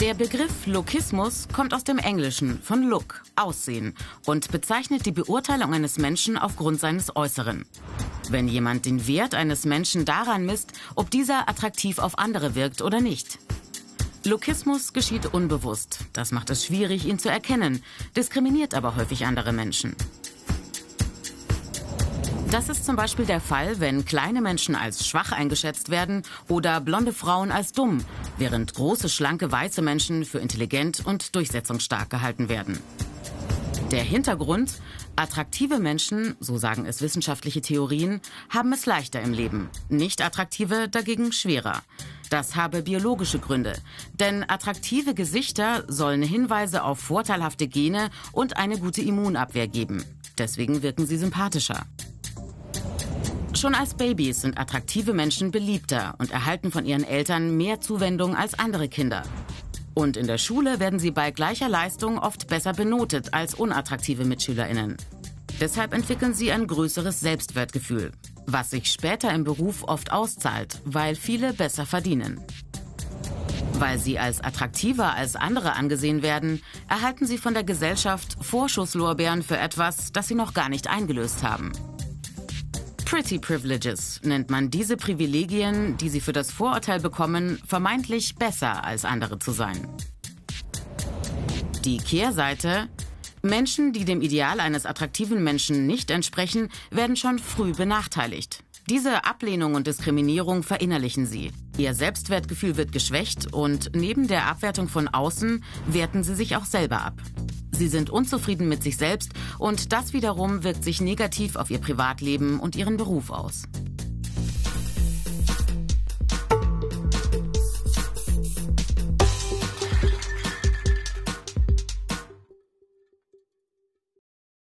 Der Begriff Lookismus kommt aus dem Englischen von Look, Aussehen und bezeichnet die Beurteilung eines Menschen aufgrund seines Äußeren. Wenn jemand den Wert eines Menschen daran misst, ob dieser attraktiv auf andere wirkt oder nicht. Lookismus geschieht unbewusst. Das macht es schwierig, ihn zu erkennen, diskriminiert aber häufig andere Menschen. Das ist zum Beispiel der Fall, wenn kleine Menschen als schwach eingeschätzt werden oder blonde Frauen als dumm, während große, schlanke, weiße Menschen für intelligent und durchsetzungsstark gehalten werden. Der Hintergrund, attraktive Menschen, so sagen es wissenschaftliche Theorien, haben es leichter im Leben, nicht attraktive dagegen schwerer. Das habe biologische Gründe, denn attraktive Gesichter sollen Hinweise auf vorteilhafte Gene und eine gute Immunabwehr geben. Deswegen wirken sie sympathischer. Schon als Babys sind attraktive Menschen beliebter und erhalten von ihren Eltern mehr Zuwendung als andere Kinder. Und in der Schule werden sie bei gleicher Leistung oft besser benotet als unattraktive Mitschülerinnen. Deshalb entwickeln sie ein größeres Selbstwertgefühl, was sich später im Beruf oft auszahlt, weil viele besser verdienen. Weil sie als attraktiver als andere angesehen werden, erhalten sie von der Gesellschaft Vorschusslorbeeren für etwas, das sie noch gar nicht eingelöst haben. Pretty Privileges nennt man diese Privilegien, die sie für das Vorurteil bekommen, vermeintlich besser als andere zu sein. Die Kehrseite Menschen, die dem Ideal eines attraktiven Menschen nicht entsprechen, werden schon früh benachteiligt. Diese Ablehnung und Diskriminierung verinnerlichen sie. Ihr Selbstwertgefühl wird geschwächt und neben der Abwertung von außen werten sie sich auch selber ab. Sie sind unzufrieden mit sich selbst und das wiederum wirkt sich negativ auf ihr Privatleben und ihren Beruf aus.